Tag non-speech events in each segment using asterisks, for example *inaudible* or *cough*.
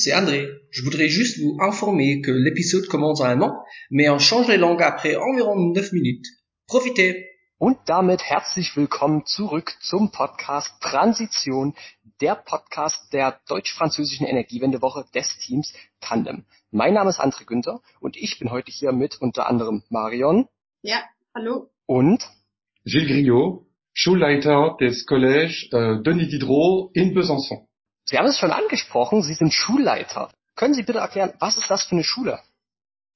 c'est André. Je voudrais juste vous informer que l'épisode commence à un an, mais on change les langues après environ 9 minutes. Profitez! Und damit herzlich willkommen zurück zum Podcast Transition, der Podcast der deutsch-französischen Energiewendewoche des Teams Tandem. Mein Name ist André Günther und ich bin heute hier mit unter anderem Marion. Ja, hallo. Und Gilles Griot, Schulleiter des Collèges äh, Denis Diderot in Besançon. Sie haben es schon angesprochen, Sie sind Schulleiter. Können Sie bitte erklären, was ist das für eine Schule?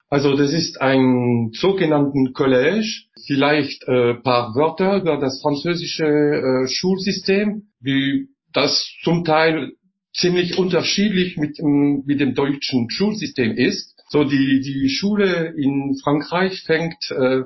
Also das ist ein sogenannten Collège, vielleicht äh, paar Wörter über das französische äh, Schulsystem, wie das zum Teil ziemlich unterschiedlich mit, mit dem deutschen Schulsystem ist. So die, die Schule in Frankreich fängt, äh,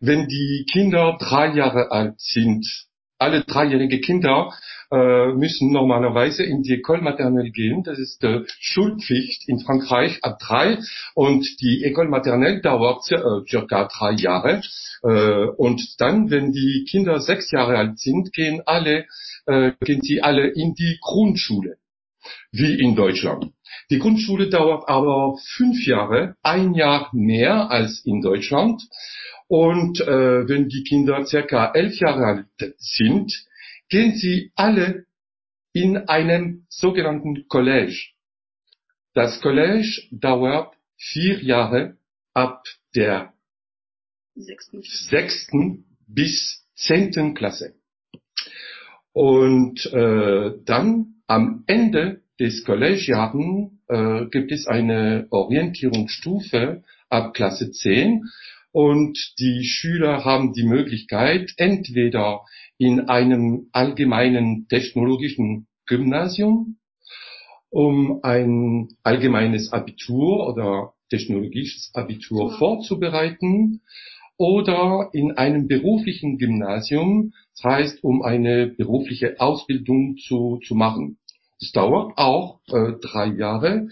wenn die Kinder drei Jahre alt sind. Alle dreijährige Kinder äh, müssen normalerweise in die École maternelle gehen. Das ist äh, Schulpflicht in Frankreich ab drei und die École maternelle dauert äh, circa drei Jahre. Äh, und dann, wenn die Kinder sechs Jahre alt sind, gehen alle, äh, gehen sie alle in die Grundschule, wie in Deutschland. Die Grundschule dauert aber fünf Jahre, ein Jahr mehr als in Deutschland. Und äh, wenn die Kinder circa elf Jahre alt sind, gehen sie alle in einem sogenannten Collège. Das Collège dauert vier Jahre ab der Sechsten. sechsten bis zehnten Klasse. Und äh, dann am Ende des Collegejahren äh, gibt es eine Orientierungsstufe ab Klasse 10 und die Schüler haben die Möglichkeit, entweder in einem allgemeinen technologischen Gymnasium, um ein allgemeines Abitur oder technologisches Abitur vorzubereiten, oder in einem beruflichen Gymnasium, das heißt, um eine berufliche Ausbildung zu, zu machen. Es dauert auch äh, drei Jahre.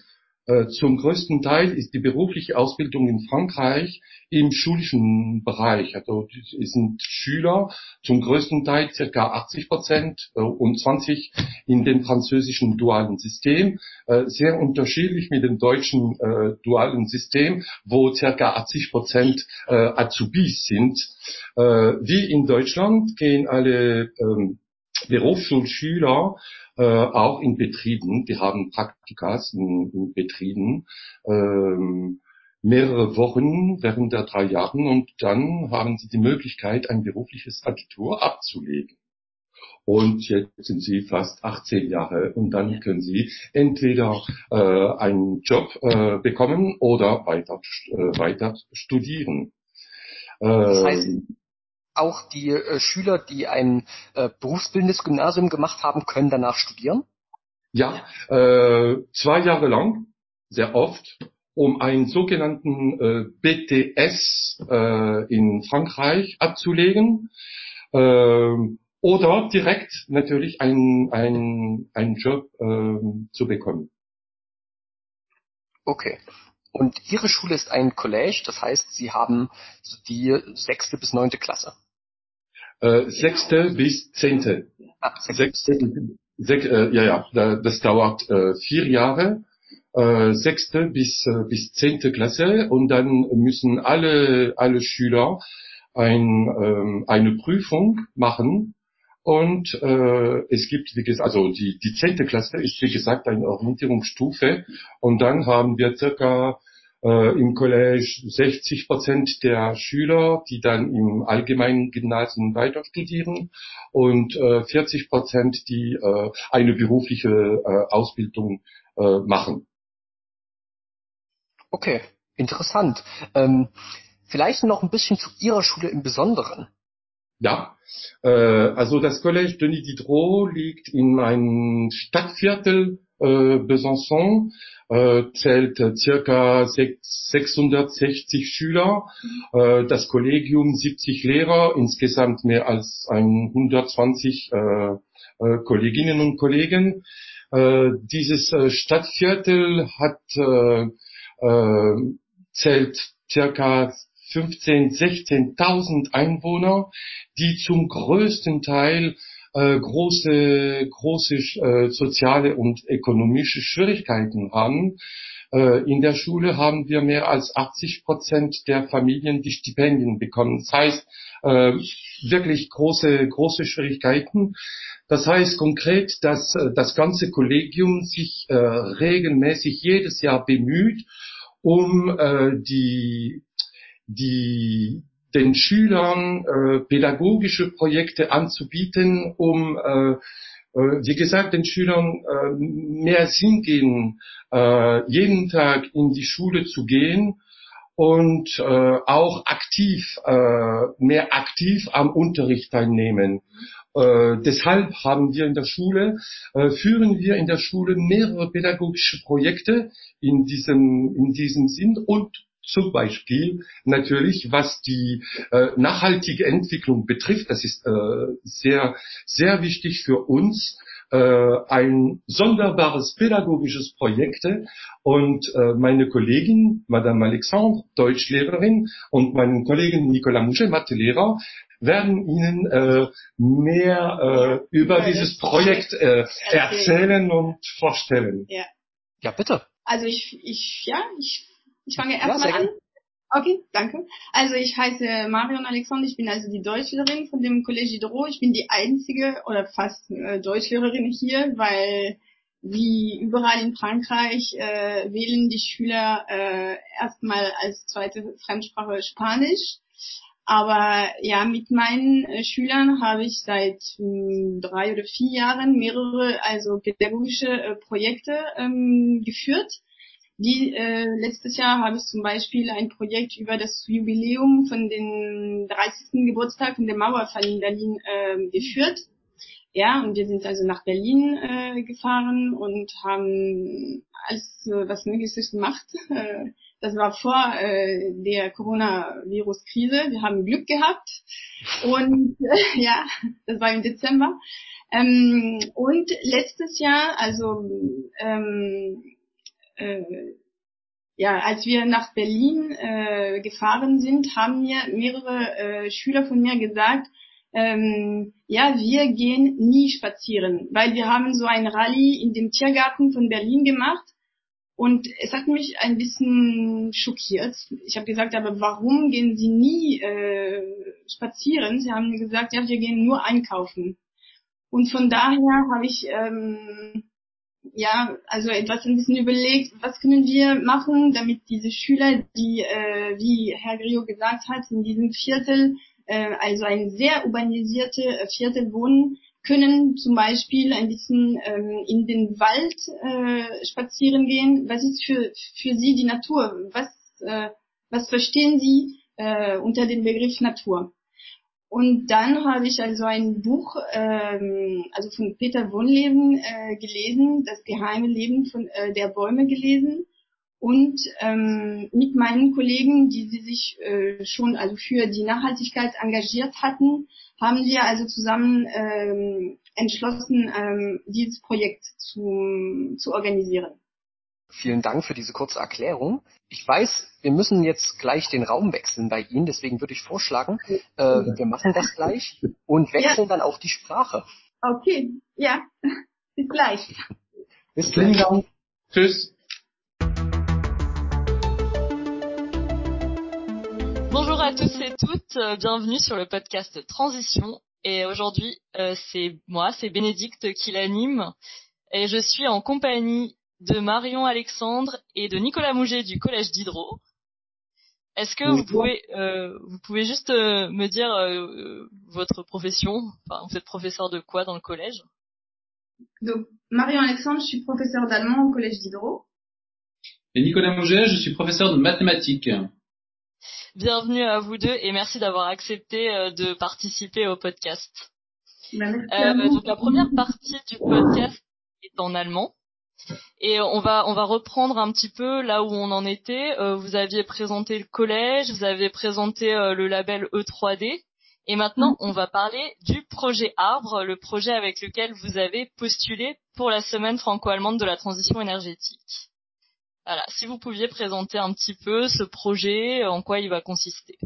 Äh, zum größten Teil ist die berufliche Ausbildung in Frankreich im schulischen Bereich. Also es sind Schüler zum größten Teil circa 80 Prozent äh, und 20 in dem französischen dualen System. Äh, sehr unterschiedlich mit dem deutschen äh, dualen System, wo circa 80 Prozent äh, Azubis sind. Äh, wie in Deutschland gehen alle ähm, Berufsschulschüler äh, auch in Betrieben, die haben Praktikas in, in Betrieben, ähm, mehrere Wochen während der drei Jahren und dann haben sie die Möglichkeit, ein berufliches Abitur abzulegen. Und jetzt sind sie fast 18 Jahre und dann können sie entweder äh, einen Job äh, bekommen oder weiter, äh, weiter studieren. Das heißt, Ähm, auch die äh, Schüler, die ein äh, berufsbildendes Gymnasium gemacht haben, können danach studieren? Ja, äh, zwei Jahre lang, sehr oft, um einen sogenannten äh, BTS äh, in Frankreich abzulegen. ähm, oder direkt natürlich einen ein, ein Job ähm, zu bekommen. Okay. Und Ihre Schule ist ein Collège, das heißt, Sie haben die sechste bis neunte Klasse. Äh, sechste bis zehnte. Ah, sechste. Sech, äh, ja, ja, da- das dauert äh, vier Jahre. Äh, sechste bis, äh, bis zehnte Klasse und dann müssen alle, alle Schüler ein, ähm, eine Prüfung machen und äh, es gibt, wie gesagt, also die, die zehnte Klasse ist wie gesagt eine Orientierungsstufe und dann haben wir circa im Collège 60 Prozent der Schüler, die dann im allgemeinen Gymnasium weiter studieren und äh, 40 Prozent, die äh, eine berufliche äh, Ausbildung äh, machen. Okay, interessant. Ähm, vielleicht noch ein bisschen zu Ihrer Schule im Besonderen. Ja, äh, also das Collège Denis Diderot liegt in einem Stadtviertel äh, Besançon, äh, zählt äh, circa sech- 660 Schüler, äh, das Kollegium 70 Lehrer, insgesamt mehr als 120 äh, äh, Kolleginnen und Kollegen. Äh, dieses äh, Stadtviertel hat äh, äh, zählt circa 15, 16.000 Einwohner, die zum größten Teil äh, große, große äh, soziale und ökonomische Schwierigkeiten haben. Äh, in der Schule haben wir mehr als 80 Prozent der Familien die Stipendien bekommen. Das heißt, äh, wirklich große, große Schwierigkeiten. Das heißt konkret, dass äh, das ganze Kollegium sich äh, regelmäßig jedes Jahr bemüht, um äh, die, die, den Schülern äh, pädagogische Projekte anzubieten, um, äh, äh, wie gesagt, den Schülern äh, mehr Sinn geben, äh, jeden Tag in die Schule zu gehen und äh, auch aktiv, äh, mehr aktiv am Unterricht teilnehmen. Äh, deshalb haben wir in der Schule, äh, führen wir in der Schule mehrere pädagogische Projekte in diesem, in diesem Sinn und zum Beispiel natürlich, was die äh, nachhaltige Entwicklung betrifft, das ist äh, sehr, sehr wichtig für uns, äh, ein sonderbares pädagogisches Projekt und äh, meine Kollegin, Madame Alexandre, Deutschlehrerin und mein Kollegen Nicolas Mouchet, Mathelehrer, werden Ihnen äh, mehr äh, über dieses Projekt äh, erzählen und vorstellen. Ja. Ja, bitte. Also ich, ich, ja, ich, ich fange Ja, erstmal sehr an. Okay, danke. Also ich heiße Marion Alexander, ich bin also die Deutschlehrerin von dem Collège Diderot. Ich bin die einzige oder fast äh, Deutschlehrerin hier, weil wie überall in Frankreich äh, wählen die Schüler äh, erstmal als zweite Fremdsprache Spanisch. Aber ja, mit meinen äh, Schülern habe ich seit mh, drei oder vier Jahren mehrere also pädagogische äh, Projekte ähm, geführt. Die, äh, letztes Jahr habe ich zum Beispiel ein Projekt über das Jubiläum von den 30. Geburtstag von der Mauerfall in Berlin äh, geführt. Ja, und wir sind also nach Berlin äh, gefahren und haben alles, was Mögliches gemacht. *laughs* Äh, das war vor äh, der Coronavirus-Krise. Wir haben Glück gehabt. Und äh, *laughs* ja, das war im Dezember. Ähm, und letztes Jahr, also ähm, äh, ja, als wir nach Berlin äh, gefahren sind, haben mir mehrere äh, Schüler von mir gesagt, ähm, ja, wir gehen nie spazieren, weil wir haben so ein Rallye in dem Tiergarten von Berlin gemacht und es hat mich ein bisschen schockiert. Ich habe gesagt, aber warum gehen Sie nie äh, spazieren? Sie haben gesagt, ja, wir gehen nur einkaufen. Und von daher habe ich ähm, ja, also etwas ein bisschen überlegt, was können wir machen, damit diese Schüler, die, äh, wie Herr Grio gesagt hat, in diesem Viertel, äh, also ein sehr urbanisierte äh, Viertel wohnen, können zum Beispiel ein bisschen ähm, in den Wald äh, spazieren gehen. Was ist für, für Sie die Natur? Was, äh, was verstehen Sie äh, unter dem Begriff Natur? Und dann habe ich also ein Buch, ähm, also von Peter Wohnleben äh, gelesen, das geheime Leben von äh, der Bäume gelesen und ähm, mit meinen Kollegen, die sie sich äh, schon also für die Nachhaltigkeit engagiert hatten, haben wir also zusammen ähm, entschlossen, ähm, dieses Projekt zu, zu organisieren. Vielen Dank für diese kurze Erklärung. Ich weiß, wir müssen jetzt gleich den Raum wechseln bei Ihnen, deswegen würde ich vorschlagen, äh, wir machen das gleich und wechseln dann auch die Sprache. Okay, ja, *laughs* bis gleich. Bis Vielen gleich. Dank. Tschüss. Bonjour à tous et toutes, euh, bienvenue sur le podcast Transition. Et aujourd'hui, euh, c'est moi, c'est Bénédicte qui l'anime. Et je suis en compagnie de Marion Alexandre et de Nicolas Mouget du Collège Diderot. Est-ce que vous pouvez, euh, vous pouvez juste euh, me dire euh, votre profession Enfin, vous êtes professeur de quoi dans le collège? Donc, Marion Alexandre, je suis professeure d'allemand au Collège Diderot. Et Nicolas Mouget, je suis professeur de mathématiques. Bienvenue à vous deux et merci d'avoir accepté euh, de participer au podcast. Ben, merci à Euh, vous. donc la première partie du podcast est en allemand. Et on va on va reprendre un petit peu là où on en était. Euh, vous aviez présenté le collège, vous avez présenté euh, le label E3D, et maintenant on va parler du projet Arbre, le projet avec lequel vous avez postulé pour la semaine franco-allemande de la transition énergétique. Voilà, si vous pouviez présenter un petit peu ce projet, en quoi il va consister.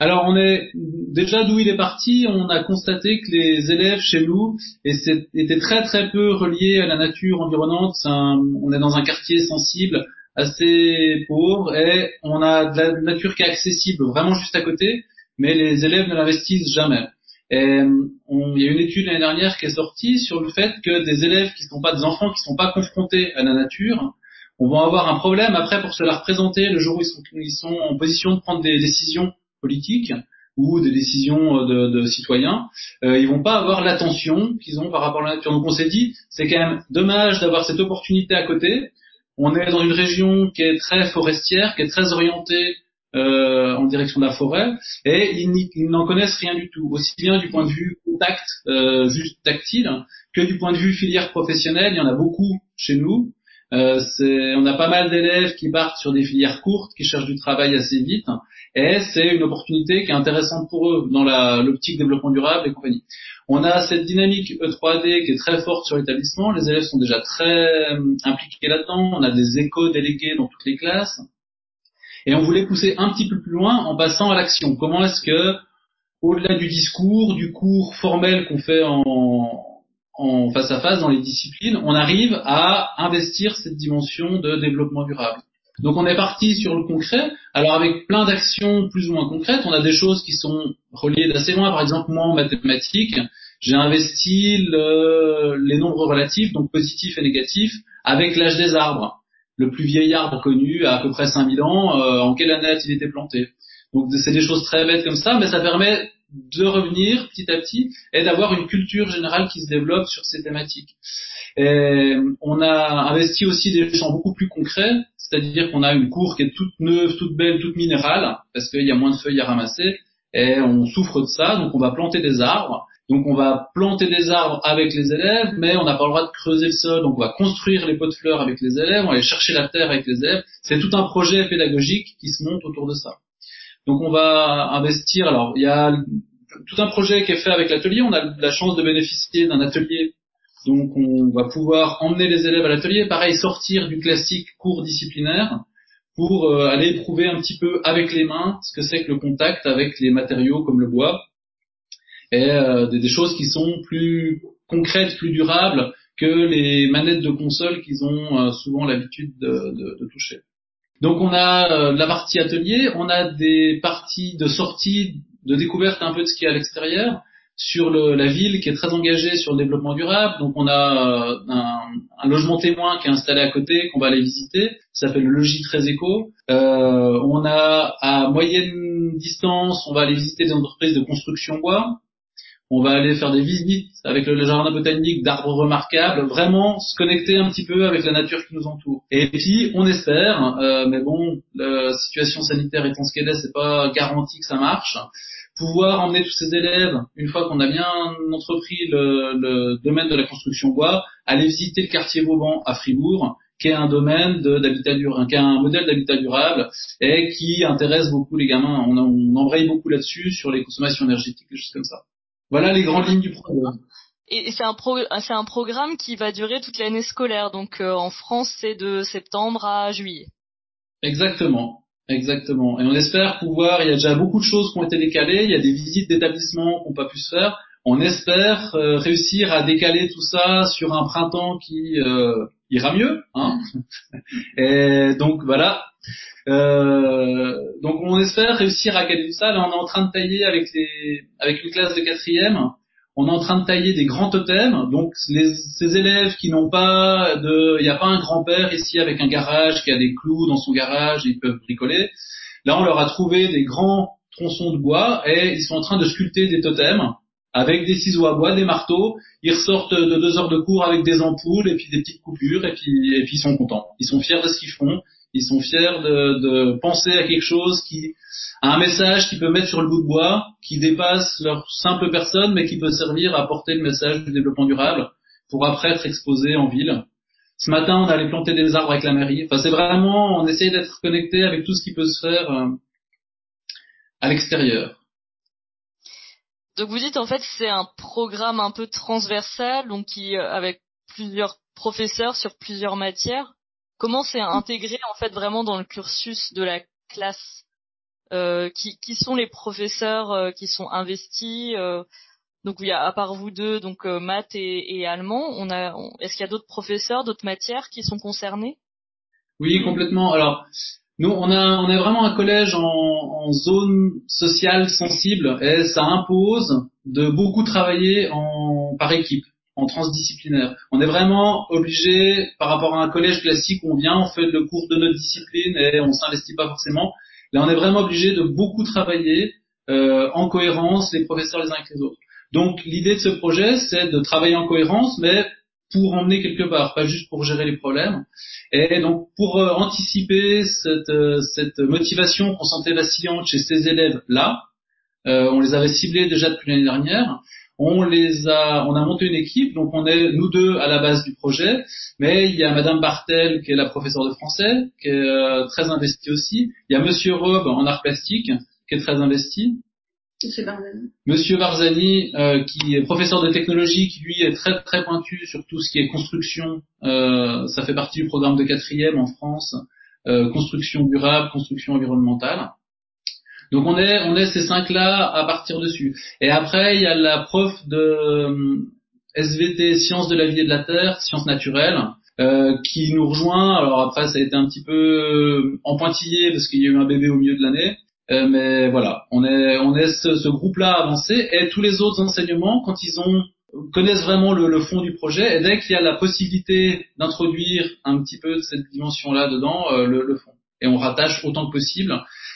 Alors on est déjà d'où il est parti, on a constaté que les élèves chez nous étaient très très peu reliés à la nature environnante. on est dans un quartier sensible, assez pauvre, et on a de la nature qui est accessible vraiment juste à côté, mais les élèves ne l'investissent jamais. Il y a une étude l'année dernière qui est sortie sur le fait que des élèves qui ne sont pas des enfants, qui ne sont pas confrontés à la nature, on va avoir un problème après pour se la représenter le jour où ils sont en position de prendre des décisions politiques ou des décisions euh, de, citoyens, euh, ils vont pas avoir l'attention qu'ils ont par rapport à la nature. Donc on s'est dit, c'est quand même dommage d'avoir cette opportunité à côté. On est dans une région qui est très forestière, qui est très orientée euh, en direction de la forêt, et ils, n'en connaissent rien du tout, aussi bien du point de vue contact, euh, juste tactile, que du point de vue filière professionnelle. Il y en a beaucoup chez nous. Euh, on a pas mal d'élèves qui partent sur des filières courtes, qui cherchent du travail assez vite, et c'est une opportunité qui est intéressante pour eux dans l'optique développement durable et compagnie. On a cette dynamique E3D qui est très forte sur l'établissement, les élèves sont déjà très euh, impliqués là-dedans, on a des échos délégués dans toutes les classes, et on voulait pousser un petit peu plus loin en passant à l'action. Comment est-ce que, au-delà du discours, du cours formel qu'on fait en, en face à face dans les disciplines, on arrive à investir cette dimension de développement durable. Donc on est parti sur le concret, alors avec plein d'actions plus ou moins concrètes, on a des choses qui sont reliées d'assez loin, par exemple moi en mathématiques, j'ai investi les nombres relatifs, donc positifs et négatifs, avec l'âge des arbres. Le plus vieil arbre connu, à, à peu près 5000 ans, euh, en quelle année a-t-il été planté? Donc c'est des choses très bêtes comme ça, mais ça permet de revenir petit à petit et d'avoir une culture générale qui se développe sur ces thématiques. On a investi aussi des champs beaucoup plus concrets, c'est-à-dire qu'on a une cour qui est toute neuve, toute belle, toute minérale, parce qu'il y a moins de feuilles à ramasser, et on souffre de ça, donc on va planter des arbres. Donc on va planter des arbres avec les élèves, mais on n'a pas le droit de creuser le sol, donc on va construire les pots de fleurs avec les élèves, on va aller chercher la terre avec les élèves. C'est tout un projet pédagogique qui se monte autour de ça. Donc on va investir. Alors il y a tout un projet qui est fait avec l'atelier. On a la chance de bénéficier d'un atelier. Donc on va pouvoir emmener les élèves à l'atelier, pareil sortir du classique cours disciplinaire pour euh, aller éprouver un petit peu avec les mains ce que c'est que le contact avec les matériaux comme le bois et euh, des, choses qui sont plus concrètes, plus durables que les manettes de console qu'ils ont euh, souvent l'habitude de, de, toucher. Donc on a la partie atelier, on a des parties de sortie de découverte un peu de ce qu'il y a à l'extérieur, sur la ville qui est très engagée sur le développement durable. Donc on a euh, un, un, logement témoin qui est installé à côté, qu'on va aller visiter, ça s'appelle le Logis Très Éco. Euh, on a à moyenne distance, on va aller visiter des entreprises de construction bois. On va aller faire des visites avec le, jardin botanique d'arbres remarquables, vraiment se connecter un petit peu avec la nature qui nous entoure. Et puis, on espère, euh, mais bon, la situation sanitaire étant ce qu'elle est, c'est pas garanti que ça marche pouvoir emmener tous ces élèves, une fois qu'on a bien entrepris le, domaine de la construction bois, aller visiter le quartier Vauban à Fribourg, qui est un domaine d'habitat durable, qui est un modèle d'habitat durable et qui intéresse beaucoup les gamins. On, on embraye beaucoup là-dessus sur les consommations énergétiques, des choses comme ça. Voilà les grandes lignes du programme. Et c'est un, c'est un programme qui va durer toute l'année scolaire. Donc euh, en France, c'est de septembre à juillet. Exactement. Exactement. Et on espère pouvoir, il y a déjà beaucoup de choses qui ont été décalées, il y a des visites d'établissements qui n'ont pas pu se faire. On espère euh, réussir à décaler tout ça sur un printemps qui euh, ira mieux. Hein *laughs* Et donc voilà. Euh, donc on espère réussir à caler tout ça. Là on est en train de tailler avec les, avec une classe de quatrième on est en train de tailler des grands totems. Donc ces élèves qui n'ont pas de, il n'y a pas un grand-père ici avec un garage qui a des clous dans son garage, ils peuvent bricoler. Là, on leur a trouvé des grands tronçons de bois et ils sont en train de sculpter des totems avec des ciseaux à bois, des marteaux. Ils ressortent de deux heures de cours avec des ampoules et puis des petites coupures et puis, et puis ils sont contents. Ils sont fiers de ce qu'ils font. Ils sont fiers de, de penser à quelque chose qui un message qu'ils peuvent mettre sur le bout de bois, qui dépasse leur simple personne, mais qui peut servir à porter le message du développement durable pour après être exposé en ville. Ce matin, on allait planter des arbres avec la mairie. Enfin, c'est vraiment, on essaye d'être connecté avec tout ce qui peut se faire euh, à l'extérieur. Donc vous dites en fait c'est un programme un peu transversal, donc qui euh, avec plusieurs professeurs sur plusieurs matières. Comment c'est intégré en fait vraiment dans le cursus de la classe qui, qui, sont les professeurs qui sont investis donc il y a à part vous deux, donc maths et, et, allemand, on a, est-ce qu'il y a d'autres professeurs, d'autres matières qui sont concernés? Oui, complètement. Alors nous, on a, est vraiment un collège en, en, zone sociale sensible et ça impose de beaucoup travailler en par équipe, en transdisciplinaire. On est vraiment obligé, par rapport à un collège classique où on vient, on fait le cours de notre discipline et on s'investit pas forcément. Là, on est vraiment obligé de beaucoup travailler euh, en cohérence les professeurs les uns avec les autres. Donc, l'idée de ce projet, c'est de travailler en cohérence, mais pour emmener quelque part, pas juste pour gérer les problèmes. Et donc pour euh, anticiper cette, euh, cette motivation qu'on sentait vacillante chez ces élèves-là, euh, on les avait ciblés déjà depuis l'année dernière. On les a, on a monté une équipe, donc on est nous deux à la base du projet, mais il y a Madame Bartel qui est la professeure de français, qui est très investie aussi. Il y a Monsieur Rob en art plastique qui est très investi. Monsieur Barzani, euh, qui est professeur de technologie, qui lui est très très pointu sur tout ce qui est construction. Euh, ça fait partie du programme de quatrième en France, euh, construction durable, construction environnementale. Donc on est on est ces cinq là à partir dessus. Et après il y a la prof de SVT sciences de la vie et de la terre, sciences naturelles. qui nous rejoint. Alors après, ça a été un petit peu en pointillé parce qu'il y a eu un bébé au milieu de l'année. Euh, mais voilà, on est on est ce, ce groupe-là avancé et tous les autres enseignements quand ils ont connaissent vraiment le, le fond du projet et dès qu'il y a la possibilité d'introduire un petit peu de cette dimension-là dedans, euh, le, le font. Et on rattache autant que possible.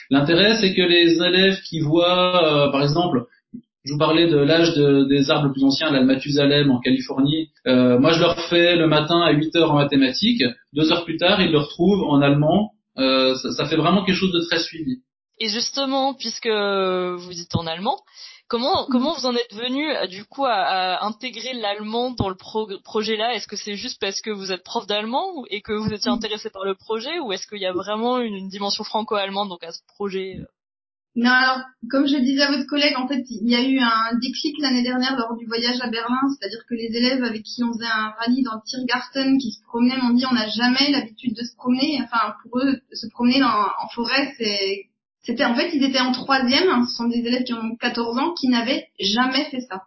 L'intérêt, c'est que les élèves qui voient, euh, par exemple, je vous parlais de l'âge de, des arbres les plus anciens, la Mathusalem en Californie. Euh, moi, je leur fais le matin à 8 heures en mathématiques. Deux heures plus tard, ils le retrouvent en allemand. Euh, ça, ça, fait vraiment quelque chose de très suivi. Et justement, puisque vous dites en allemand, comment mm. comment vous en êtes venu du coup à, intégrer l'allemand dans le projet là Est-ce que c'est juste parce que vous êtes prof d'allemand et que vous étiez mm. intéressé par le projet, ou est-ce qu'il y a vraiment une, dimension franco-allemande donc à ce projet non, alors, comme je disais à votre collègue, en fait, il y a eu un déclic l'année dernière lors du voyage à Berlin, c'est-à-dire que les élèves avec qui on faisait un rallye dans Tiergarten qui se promenaient m'ont dit on n'a jamais l'habitude de se promener, enfin, pour eux, se promener dans, en forêt, c'est c'était en fait, ils étaient en troisième, ce sont des élèves qui ont 14 ans, qui n'avaient jamais fait ça.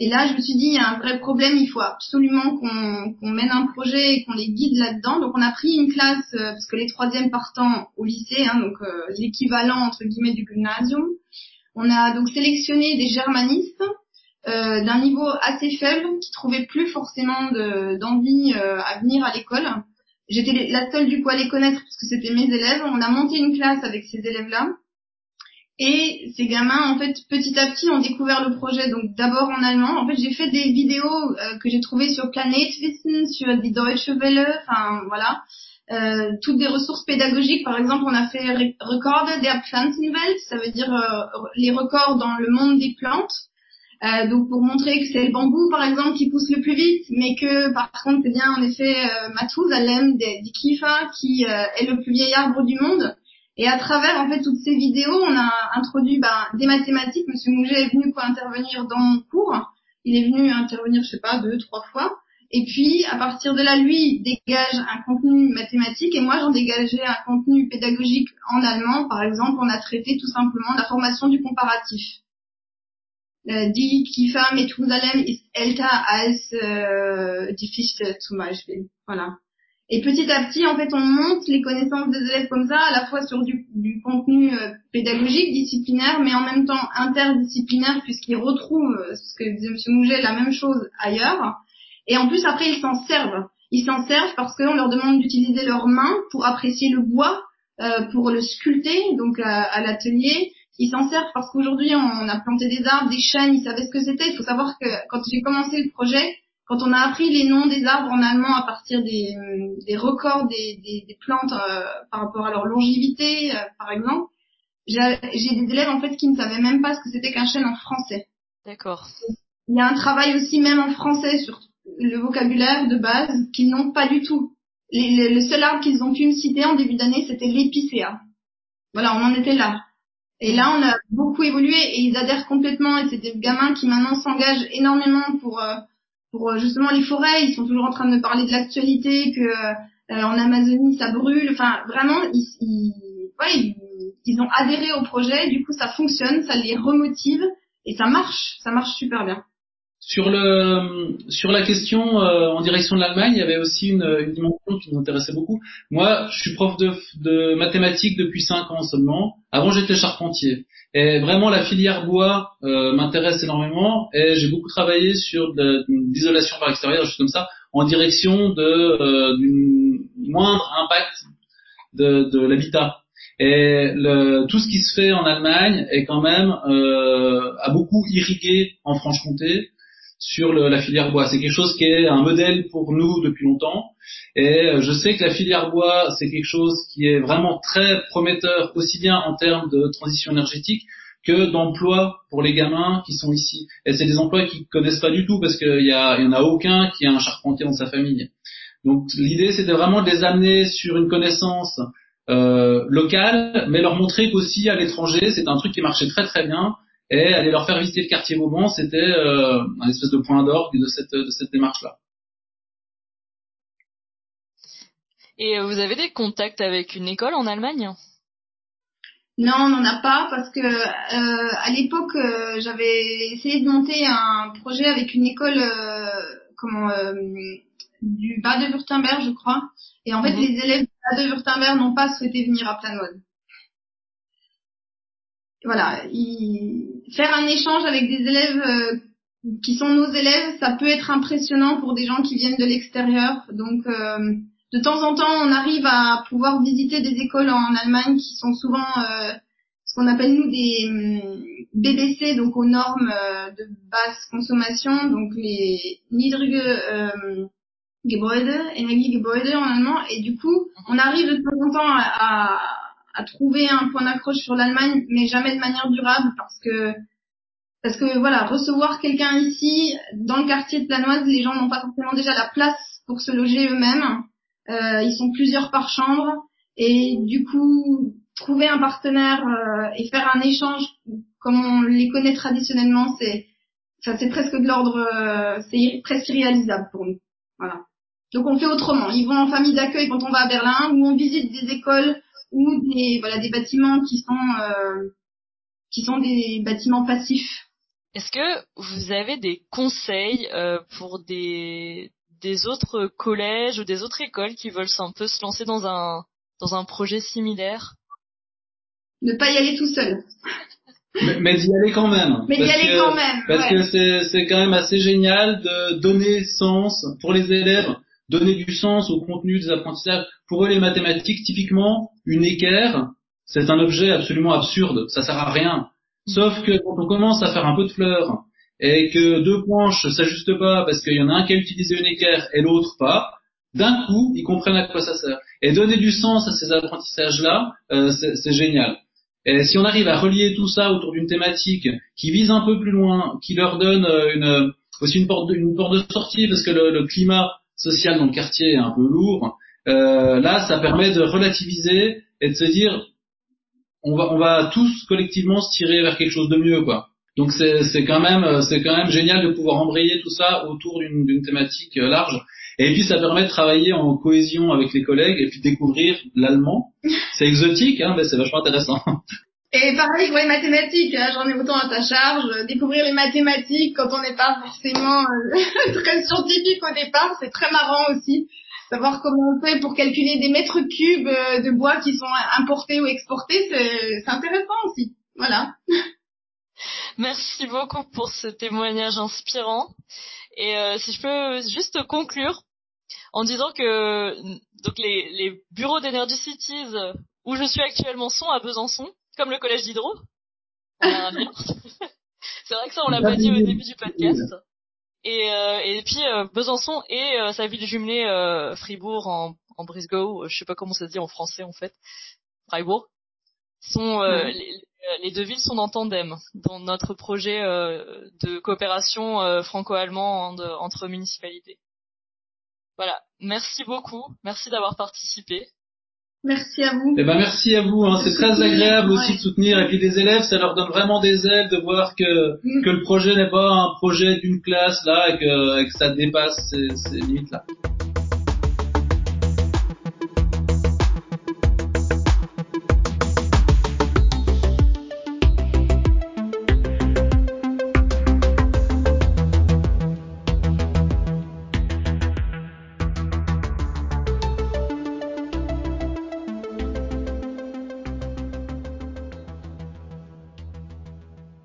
Et là, je me suis dit, il y a un vrai problème, il faut absolument qu'on mène un projet et qu'on les guide là-dedans. Donc, on a pris une classe, euh, parce que les troisièmes partant au lycée, hein, donc euh, l'équivalent entre guillemets du gymnasium. On a donc sélectionné des germanistes euh, d'un niveau assez faible, qui trouvaient plus forcément d'envie à venir à l'école J'étais la seule du coup à les connaître parce que c'était mes élèves. On a monté une classe avec ces élèves-là. Et ces gamins, en fait, petit à petit, ont découvert le projet. Donc, d'abord en allemand. En fait, j'ai fait des vidéos euh, que j'ai trouvées sur Planetwissen, sur die Deutsche Welle, enfin, voilà. Euh, toutes des ressources pédagogiques. Par exemple, on a fait Record der Pflanzenwelt, ça veut dire euh, les records dans le monde des plantes. Euh, donc pour montrer que c'est le bambou par exemple qui pousse le plus vite, mais que par contre c'est bien en effet euh, Mathusalem d'Ikifa qui euh, est le plus vieil arbre du monde. Et à travers en fait toutes ces vidéos, on a introduit ben, des mathématiques. Monsieur Mouget est venu pour intervenir dans mon cours. Il est venu intervenir, je sais pas, deux, trois fois. Et puis, à partir de là, lui dégage un contenu mathématique et moi, j'en dégageais un contenu pédagogique en allemand. Par exemple, on a traité tout simplement la formation du comparatif. Euh, die Kiefer Methusalem ist älter als äh, die Fichte zum Beispiel. Voilà. Et petit à petit, en fait, on monte les connaissances des élèves comme ça, à la fois sur du, du contenu euh, pédagogique, disciplinaire, mais en même temps interdisciplinaire, puisqu'ils retrouvent, euh, ce que disait M. Mouget, la même chose ailleurs. Et en plus, après, ils s'en servent. Ils s'en servent parce qu'on leur demande d'utiliser leurs mains pour apprécier le bois, euh, pour le sculpter, donc à l'atelier, ils s'en servent parce qu'aujourd'hui on a planté des arbres, des chênes, ils savaient ce que c'était. Il faut savoir que quand j'ai commencé le projet, quand on a appris les noms des arbres en allemand à partir des, des records des, des, des plantes euh, par rapport à leur longévité, euh, par exemple, j'ai des élèves en fait qui ne savaient même pas ce que c'était qu'un chêne en français. D'accord. Il y a un travail aussi même en français sur le vocabulaire de base qu'ils n'ont pas du tout. le seul arbre qu'ils ont pu me citer en début d'année, c'était l'épicéa. Voilà, on en était là. Et là, on a beaucoup évolué et ils adhèrent complètement. Et c'est des gamins qui maintenant s'engagent énormément pour euh, pour euh, justement les forêts. Ils sont toujours en train de me parler de l'actualité, que euh, en Amazonie ça brûle. Enfin, vraiment, ils, ils, ouais, ils, ils ont adhéré au projet, du coup ça fonctionne, ça les remotive et ça marche, ça marche super bien. Sur le sur la question euh, en direction de l'Allemagne, il y avait aussi une, une, dimension qui nous intéressait beaucoup. Moi, je suis prof de, de mathématiques depuis cinq ans seulement. Avant, j'étais charpentier. Et vraiment, la filière bois euh, m'intéresse énormément. Et j'ai beaucoup travaillé sur l'isolation par extérieur, choses comme ça, en direction de euh, d'une moindre impact de, de l'habitat. Et le, tout ce qui se fait en Allemagne est quand même euh, a beaucoup irrigué en Franche-Comté sur le, la filière bois. C'est quelque chose qui est un modèle pour nous depuis longtemps. Et euh, je sais que la filière bois, c'est quelque chose qui est vraiment très prometteur, aussi bien en termes de transition énergétique que d'emplois pour les gamins qui sont ici. Et c'est des emplois qu'ils connaissent pas du tout parce qu'il y, y en a aucun qui a un charpentier dans sa famille. Donc l'idée, c'était vraiment de les amener sur une connaissance euh, locale, mais leur montrer qu'aussi à l'étranger, c'est un truc qui marchait très très bien et aller leur faire visiter le quartier Vauban, c'était euh, un espèce de point d'orgue de cette, de cette démarche-là. Et euh, vous avez des contacts avec une école en Allemagne? Non, on n'en a pas parce que euh, à l'époque euh, j'avais essayé de monter un projet avec une école euh, comment du Bade-Württemberg, je crois. Et en fait, mhm. les élèves du Bade-Württemberg n'ont pas souhaité venir à Planoise voilà, faire un échange avec des élèves euh, qui sont nos élèves, ça peut être impressionnant pour des gens qui viennent de l'extérieur. Donc, euh, de temps en temps, on arrive à pouvoir visiter des écoles en Allemagne qui sont souvent euh, ce qu'on appelle nous des hum, BBC, donc aux normes de basse consommation, donc les niedrige euh, Gebäude, Energiegebäude en allemand. Et du coup, on arrive de temps en temps à à trouver un point d'accroche sur l'Allemagne, mais jamais de manière durable parce que parce que voilà, recevoir quelqu'un ici dans le quartier de Planoise, les gens n'ont pas forcément déjà la place pour se loger eux-mêmes. Euh, ils sont plusieurs par chambre et du coup trouver un partenaire euh, et faire un échange comme on les connaît traditionnellement, c'est ça c'est presque de l'ordre, euh, c'est presque irréalisable pour nous. Voilà. Donc on fait autrement. Ils vont en famille d'accueil quand on va à Berlin, ou on visite des écoles ou des voilà des bâtiments qui sont euh, qui sont des bâtiments passifs. Est-ce que vous avez des conseils euh, pour des des autres collèges ou des autres écoles qui veulent un peu se lancer dans un dans un projet similaire? Ne pas y aller tout seul. mais, d'y aller quand même. Mais d'y aller quand même. Parce que c'est c'est quand même assez génial de donner sens pour les élèves donner du sens au contenu des apprentissages. Pour eux, les mathématiques, typiquement, une équerre, c'est un objet absolument absurde, ça sert à rien. Sauf que quand on commence à faire un peu de fleurs et que deux planches s'ajustent pas parce qu'il y en a un qui a utilisé une équerre et l'autre pas, d'un coup, ils comprennent à quoi ça sert. Et donner du sens à ces apprentissages-là, euh, c'est génial. Et si on arrive à relier tout ça autour d'une thématique qui vise un peu plus loin, qui leur donne euh, une, aussi une porte, de, une porte de sortie, parce que le, le climat social dans le quartier est un peu lourd, euh, là, ça permet de relativiser et de se dire, on va, on va tous collectivement se tirer vers quelque chose de mieux, quoi. Donc c'est quand même c'est quand même génial de pouvoir embrayer tout ça autour d'une thématique euh, large. Et puis ça permet de travailler en cohésion avec les collègues et puis découvrir l'allemand. C'est exotique, hein, mais c'est vachement intéressant. *laughs* Et pareil les mathématiques, hein, j'en ai autant à ta charge. Découvrir les mathématiques quand on n'est pas forcément euh, *laughs* très scientifique au départ, c'est très marrant aussi. Savoir comment on fait pour calculer des mètres cubes euh, de bois qui sont importés ou exportés, c'est intéressant aussi. Voilà. *laughs* Merci beaucoup pour ce témoignage inspirant. Et euh, si je peux juste conclure en disant que donc les, les bureaux d'Energy Cities où je suis actuellement sont à Besançon comme le collège d'Hydro. *laughs* *laughs* c'est vrai que ça, on l'a pas dit au début du podcast. Et, euh, et puis euh, Besançon et euh, sa ville jumelée Fribourg en, en Brisgau, je sais pas comment ça se dit en français en fait, Freiburg, sont les, les, deux villes sont en tandem dans notre projet de coopération franco-allemand entre municipalités. Voilà, merci beaucoup, merci d'avoir participé. Merci à vous. Eh ben merci à vous. Hein. C'est très agréable aussi de soutenir. Et puis les élèves, ça leur donne vraiment des ailes de voir que mm. que le projet n'est pas un projet d'une classe là et que, et que ça dépasse ces, ces limites là.